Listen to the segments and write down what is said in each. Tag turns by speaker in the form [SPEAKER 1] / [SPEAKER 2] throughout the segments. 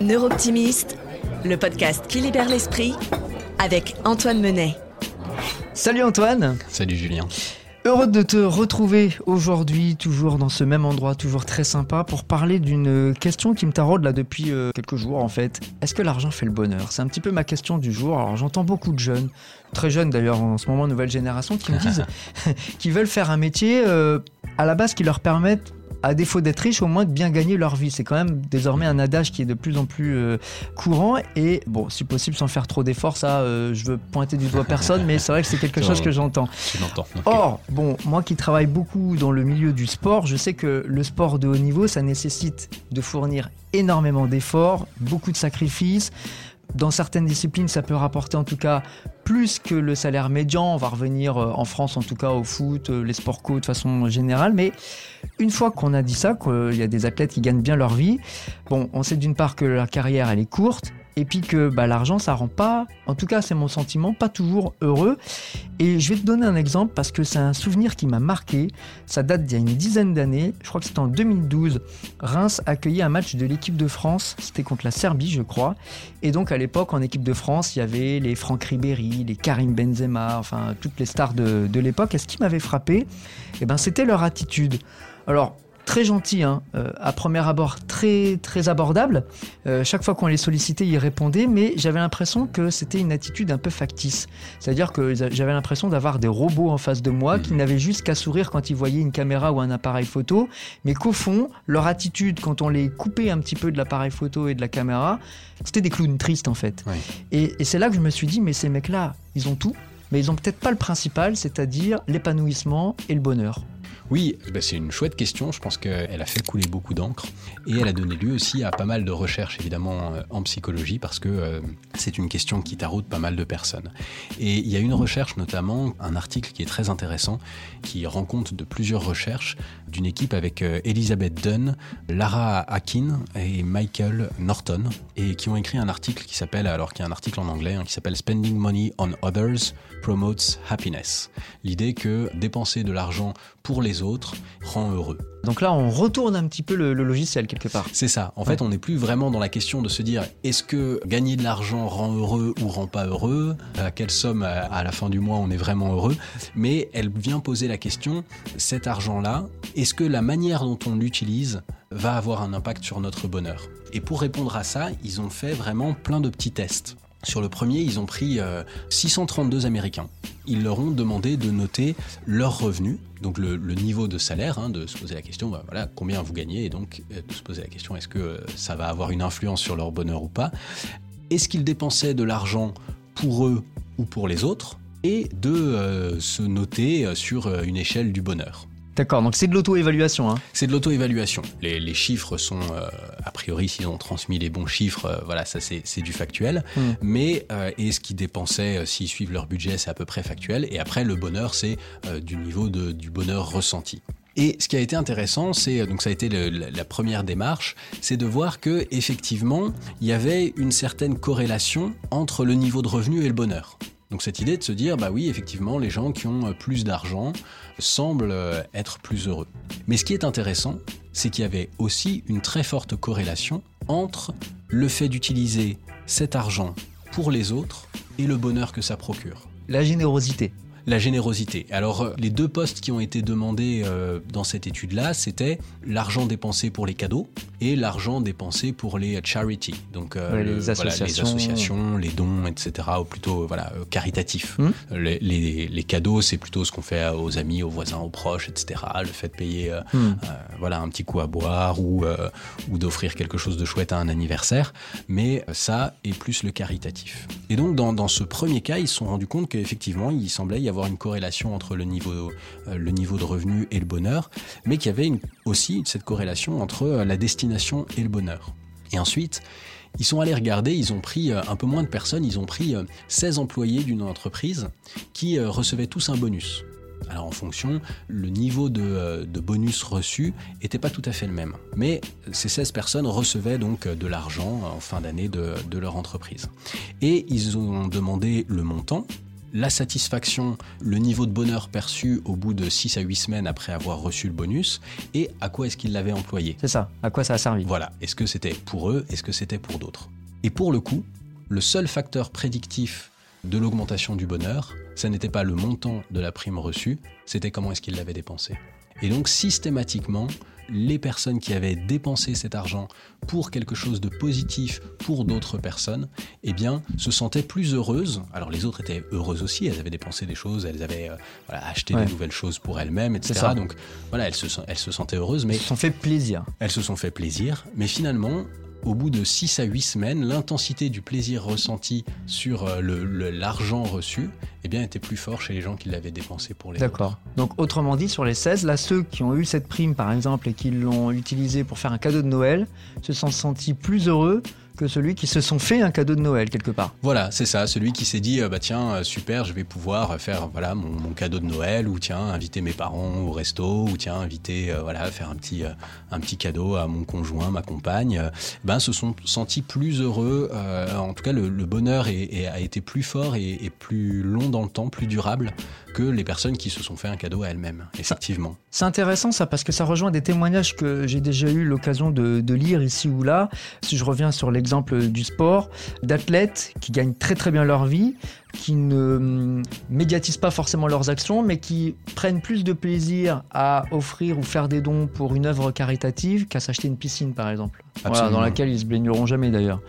[SPEAKER 1] Neurooptimiste, le podcast qui libère l'esprit avec Antoine Menet.
[SPEAKER 2] Salut Antoine
[SPEAKER 3] Salut Julien
[SPEAKER 2] Heureux de te retrouver aujourd'hui, toujours dans ce même endroit, toujours très sympa, pour parler d'une question qui me taraude là depuis euh, quelques jours en fait. Est-ce que l'argent fait le bonheur? C'est un petit peu ma question du jour. Alors j'entends beaucoup de jeunes, très jeunes d'ailleurs en ce moment, nouvelle génération, qui me disent qu'ils veulent faire un métier euh, à la base qui leur permette à défaut d'être riches, au moins de bien gagner leur vie. C'est quand même désormais un adage qui est de plus en plus euh, courant. Et bon, si possible, sans faire trop d'efforts, ça, euh, je veux pointer du doigt personne, mais c'est vrai que c'est quelque chose que j'entends. Or, bon, moi qui travaille beaucoup dans le milieu du sport, je sais que le sport de haut niveau, ça nécessite de fournir énormément d'efforts, beaucoup de sacrifices. Dans certaines disciplines, ça peut rapporter en tout cas plus que le salaire médian. On va revenir euh, en France, en tout cas au foot, euh, les sports co de façon générale. Mais une fois qu'on a dit ça, qu'il y a des athlètes qui gagnent bien leur vie, on sait d'une part que leur carrière elle est courte et puis que bah, l'argent ça rend pas, en tout cas c'est mon sentiment, pas toujours heureux. Et je vais te donner un exemple parce que c'est un souvenir qui m'a marqué. Ça date d'il y a une dizaine d'années, je crois que c'était en 2012. Reims accueillait un match de l'équipe de France, c'était contre la Serbie je crois. Et donc à l'époque en équipe de France il y avait les Franck Ribéry, les Karim Benzema, enfin toutes les stars de, l'époque. Et ce qui m'avait frappé, eh ben, c'était leur attitude. Alors très gentil, hein, euh, à premier abord très très abordable. Euh, chaque fois qu'on les sollicitait, ils répondaient, mais j'avais l'impression que c'était une attitude un peu factice. C'est-à-dire que j'avais l'impression d'avoir des robots en face de moi qui mhm. n'avaient juste qu'à sourire quand ils voyaient une caméra ou un appareil photo, mais qu'au fond, leur attitude, quand on les coupait un petit peu de l'appareil photo et de la caméra, c'était des clowns tristes en fait. Et, et c'est là que je me suis dit, mais ces mecs-là, ils ont tout, mais ils ont peut-être pas le principal, c'est-à-dire l'épanouissement et le bonheur.
[SPEAKER 3] Oui, bah, c'est une chouette question. Je pense qu'elle a fait couler beaucoup d'encre et elle a donné lieu aussi à pas mal de recherches, évidemment, euh, en psychologie, parce que euh, c'est une question qui taraude pas mal de personnes. Et il y a une recherche, notamment, un article qui est très intéressant, qui rend compte de plusieurs recherches d'une équipe avec euh, Elizabeth Dunn, Lara Akin et Michael Norton, et qui ont écrit un article qui s'appelle, alors qui est un article en anglais, hein, qui s'appelle Spending Money on Others Promotes Happiness. L'idée que dépenser de l'argent pour les autres rend heureux.
[SPEAKER 2] Donc là, on retourne un petit peu le, logiciel quelque part.
[SPEAKER 3] C'est ça. En fait, on n'est plus vraiment dans la question de se dire est-ce que gagner de l'argent rend heureux ou rend pas heureux? À quelle somme à la fin du mois on est vraiment heureux? Mais elle vient poser la question cet argent-là, est-ce que la manière dont on l'utilise va avoir un impact sur notre bonheur? Et pour répondre à ça, ils ont fait vraiment plein de petits tests. Sur le premier, ils ont pris 632 euh, Américains. Ils leur ont demandé de noter leurs revenus, donc le, niveau de salaire, hein, de se poser la question, bah, voilà, combien vous gagnez, et donc euh, de se poser la question, est-ce que euh, ça va avoir une influence sur leur bonheur ou pas? Est-ce qu'ils dépensaient de l'argent pour eux ou pour les autres? Et de se noter sur une échelle du bonheur.
[SPEAKER 2] D'accord, donc c'est de l'auto-évaluation. Hein.
[SPEAKER 3] C'est de l'auto-évaluation. Les, chiffres sont, euh, a priori, s'ils ont transmis les bons chiffres, euh, voilà, ça c'est du factuel. Hmm. Mais euh, et ce qu'ils dépensaient, s'ils suivent leur budget, c'est à peu près factuel. Et après, le bonheur, c'est du niveau de, du bonheur ressenti. Et ce qui a été intéressant, c'est donc ça a été la première démarche, c'est de voir que effectivement, il y avait une certaine corrélation entre le niveau de revenu et le bonheur. Donc cette idée de se dire, bah oui, effectivement, les gens qui ont euh, plus d'argent semblent euh, être plus heureux. Mais ce qui est intéressant, c'est qu'il y avait aussi une très forte corrélation entre le fait d'utiliser cet argent pour les autres et le bonheur que ça procure.
[SPEAKER 2] La générosité
[SPEAKER 3] la générosité. Alors, euh, les deux postes qui ont été demandés euh, dans cette étude-là, c'était l'argent dépensé pour les cadeaux et l'argent dépensé pour les charities, donc
[SPEAKER 2] euh, les, associations.
[SPEAKER 3] les dons, etc., ou plutôt voilà caritatifs. Hmm. Les, cadeaux, c'est plutôt ce qu'on fait aux amis, aux voisins, aux proches, etc. Le fait de payer hmm. voilà un petit coup à boire ou ou d'offrir quelque chose de chouette à un anniversaire, mais ça est plus le caritatif. Et donc dans, dans ce premier cas, ils se sont rendus compte qu'effectivement, il semblait y avoir une corrélation entre le niveau, euh, le niveau de revenu et le bonheur, mais qu'il y avait aussi cette corrélation entre euh, la destination et le bonheur. Et ensuite, ils sont allés regarder, ils ont pris euh, un peu moins de personnes, ils ont pris 16 employés d'une entreprise qui recevaient tous un bonus. Alors en fonction, le niveau de, bonus reçu n'était pas tout à fait le même. Mais ces 16 personnes recevaient donc de l'argent en fin d'année de, leur entreprise. Et ils ont demandé le montant la satisfaction, le niveau de bonheur perçu au bout de 6 à 8 semaines après avoir reçu le bonus et à quoi est-ce qu'ils l'avaient employé.
[SPEAKER 2] C'est ça, à quoi ça a servi.
[SPEAKER 3] Voilà, est-ce que c'était pour eux, est-ce que c'était pour d'autres Et pour le coup, le seul facteur prédictif de l'augmentation du bonheur, ça n'était pas le montant de la prime reçue, c'était comment est-ce qu'ils l'avaient dépensé. Et donc systématiquement, les personnes qui avaient dépensé cet argent pour quelque chose de positif pour d'autres personnes, eh bien, se sentaient plus heureuses. Alors les autres étaient heureuses aussi, elles avaient dépensé des choses, elles avaient euh, acheté des nouvelles choses pour elles-mêmes, etc. Donc voilà, elles se, elles se sentaient heureuses, mais...
[SPEAKER 2] Elles se sont fait plaisir.
[SPEAKER 3] Elles se sont fait plaisir, mais finalement, au bout de 6 à 8 semaines, l'intensité du plaisir ressenti sur euh, l'argent reçu eh bien, était plus fort chez les gens qui l'avaient dépensé pour les
[SPEAKER 2] D'accord. Donc, autrement dit, sur les 16, là, ceux qui ont eu cette prime, par exemple, et qui l'ont utilisée pour faire un cadeau de Noël, se sont sentis plus heureux que celui qui se sont fait un cadeau de Noël quelque part.
[SPEAKER 3] Voilà, c'est ça, celui qui s'est dit euh, bah tiens euh, super, je vais pouvoir faire voilà mon, cadeau de Noël ou tiens inviter mes parents au resto ou tiens inviter euh, voilà faire un petit un petit cadeau à mon conjoint, ma compagne, ben se sont sentis plus heureux. en tout cas, le, bonheur a été plus fort et, plus long dans le temps, plus durable que les personnes qui se sont fait un cadeau à elles-mêmes. Effectivement.
[SPEAKER 2] C'est intéressant ça parce que ça rejoint des témoignages que j'ai déjà eu l'occasion de, de lire ici ou là. Si je reviens sur l'exemple exemple du sport, d'athlètes qui gagnent très très bien leur vie, qui ne hum, médiatisent pas forcément leurs actions, mais qui prennent plus de plaisir à offrir ou faire des dons pour une œuvre caritative qu'à s'acheter une piscine, par exemple. dans laquelle ils se baigneront jamais d'ailleurs.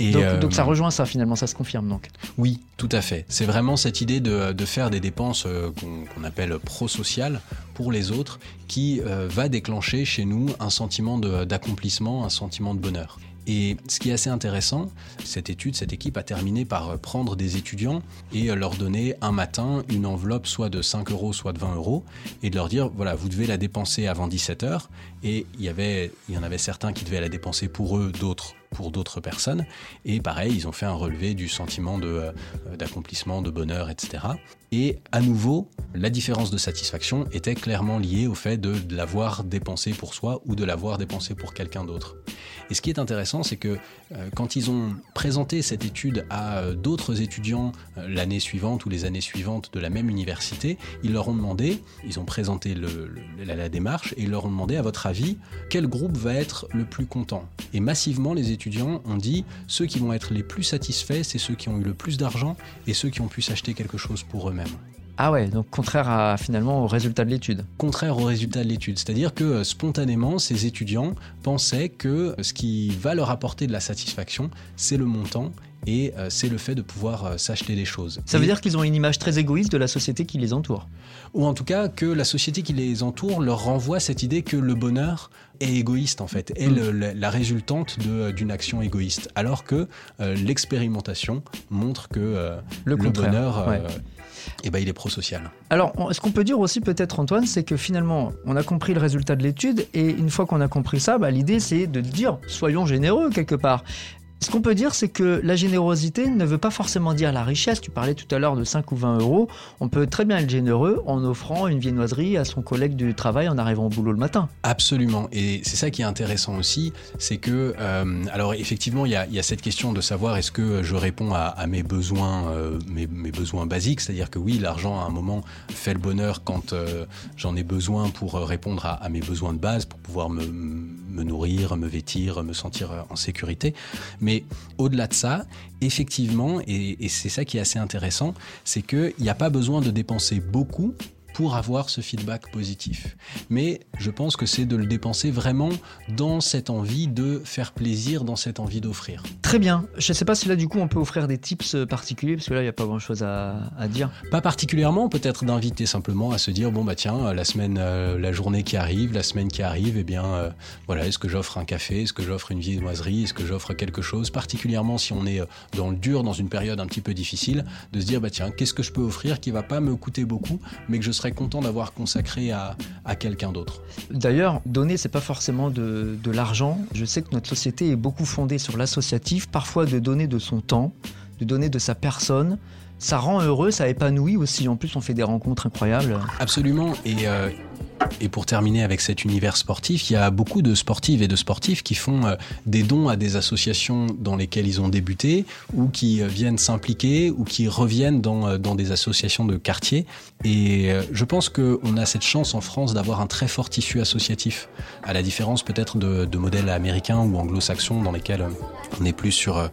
[SPEAKER 2] Donc, euh, donc, ça rejoint ça finalement, ça se confirme donc.
[SPEAKER 3] Oui, tout à fait. C'est vraiment cette idée de, de faire des dépenses euh, qu'on appelle pro-sociales pour les autres qui euh, va déclencher chez nous un sentiment d'accomplissement, un sentiment de bonheur. Et ce qui est assez intéressant, cette étude, cette équipe a terminé par prendre des étudiants et leur donner un matin une enveloppe soit de 5 euros, soit de 20 euros, et de leur dire, voilà, vous devez la dépenser avant 17 heures. Et il y, avait, il y en avait certains qui devaient la dépenser pour eux, d'autres pour d'autres personnes. Et pareil, ils ont fait un relevé du sentiment euh, d'accomplissement, de, bonheur, etc. Et à nouveau, la différence de satisfaction était clairement liée au fait de, l'avoir dépensé pour soi ou de l'avoir dépensé pour quelqu'un d'autre. Et ce qui est intéressant, c'est que euh, quand ils ont présenté cette étude à euh, d'autres étudiants l'année suivante ou les années suivantes de la même université, ils leur ont demandé, ils ont présenté la, la démarche et ils leur ont demandé à votre avis quel groupe va être le plus content? Et massivement, les étudiants étudiants ont dit ceux qui vont être les plus satisfaits, c'est ceux qui ont eu le plus d'argent et ceux qui ont pu s'acheter quelque chose pour eux-mêmes.
[SPEAKER 2] Ah ouais, donc contraire à finalement au résultat de l'étude.
[SPEAKER 3] Contraire au résultat de l'étude, c'est-à-dire que euh, spontanément, ces étudiants pensaient que ce qui va leur apporter de la satisfaction, c'est le montant et euh, c'est le fait de pouvoir euh, s'acheter des choses.
[SPEAKER 2] Ça veut dire qu'ils ont une image très égoïste de la société qui les entoure.
[SPEAKER 3] Ou en tout cas que la société qui les entoure leur renvoie cette idée que le bonheur est égoïste en fait, est mm. la, résultante d'une action égoïste, alors que euh, l'expérimentation montre que le, bonheur... eh ben, il est prosocial.
[SPEAKER 2] Alors, ce qu'on peut dire aussi peut-être Antoine, c'est que finalement, on a compris le résultat de l'étude et une fois qu'on a compris ça, bah, l'idée c'est de dire soyons généreux quelque part. Ce qu'on peut dire, c'est que la générosité ne veut pas forcément dire la richesse. Tu parlais tout à l'heure de 5 ou 20 euros. On peut très bien être généreux en offrant une viennoiserie à son collègue du travail en arrivant au boulot le matin.
[SPEAKER 3] Absolument. Et c'est ça qui est intéressant aussi, c'est que, euh, alors effectivement, il y, a, cette question de savoir est-ce que je réponds à, mes besoins, euh, mes, besoins basiques, c'est-à-dire que oui, l'argent à un moment fait le bonheur quand euh, j'en ai besoin pour répondre à, mes besoins de base, pour pouvoir me, me nourrir, me vêtir, me sentir en sécurité. Mais au-delà de ça, effectivement, et, et c'est ça qui est assez intéressant, c'est qu'il n'y a pas besoin de dépenser beaucoup pour avoir ce feedback positif. Mais je pense que c'est de le dépenser vraiment dans cette envie de faire plaisir, dans cette envie d'offrir.
[SPEAKER 2] Très bien. Je ne sais pas si là, du coup, on peut offrir des tips particuliers, parce que là, il n'y a pas grand-chose à, dire.
[SPEAKER 3] Pas particulièrement, peut-être d'inviter simplement à se dire, bon, bah tiens, la semaine, euh, la journée qui arrive, la semaine qui arrive, eh bien, euh, voilà, est-ce que j'offre un café, est-ce que j'offre une viennoiserie, est-ce que j'offre quelque chose, particulièrement si on est euh, dans le dur, dans une période un petit peu difficile, de se dire, bah tiens, qu'est-ce que je peux offrir qui va pas me coûter beaucoup, mais que je serai content d'avoir consacré à, quelqu'un d'autre.
[SPEAKER 2] D'ailleurs, donner, c'est pas forcément de, de l'argent. Je sais que notre société est beaucoup fondée sur l'associatif, parfois de donner de son temps, de donner de sa personne. Ça rend heureux, ça épanouit aussi. En plus, on fait des rencontres incroyables.
[SPEAKER 3] Absolument. Et euh, Et pour terminer avec cet univers sportif, il y a beaucoup de sportives et de sportifs qui font euh, des dons à des associations dans lesquelles ils ont débuté ou qui euh, viennent s'impliquer ou qui reviennent dans, euh, dans des associations de quartier. Et je pense qu'on a cette chance en France d'avoir un très fort tissu associatif, à la différence peut-être de, modèles américains ou anglo-saxons dans lesquels on est plus sur,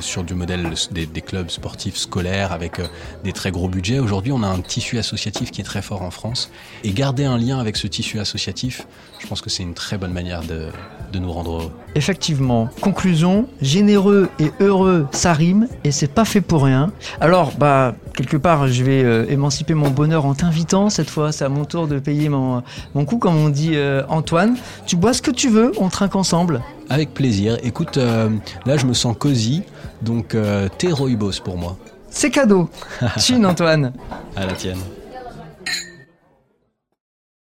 [SPEAKER 3] sur du modèle des, des clubs sportifs scolaires avec des très gros budgets. Aujourd'hui, on a un tissu associatif qui est très fort en France. Et garder un lien avec ce tissu associatif, je pense que c'est une très bonne manière de, de nous rendre heureux.
[SPEAKER 2] Effectivement. Conclusion, généreux et heureux, ça rime et c'est pas fait pour rien. Alors, bah, quelque part, je vais euh, émanciper mon bonheur en t'invitant. Cette fois, c'est à mon tour de payer mon, mon coup, comme on dit euh, Antoine. Tu bois ce que tu veux, on trinque ensemble.
[SPEAKER 3] Avec plaisir. Écoute, euh, là, je me sens cosy, donc t'es Roybos pour moi.
[SPEAKER 2] C'est cadeau. Chine, Antoine.
[SPEAKER 3] À la tienne.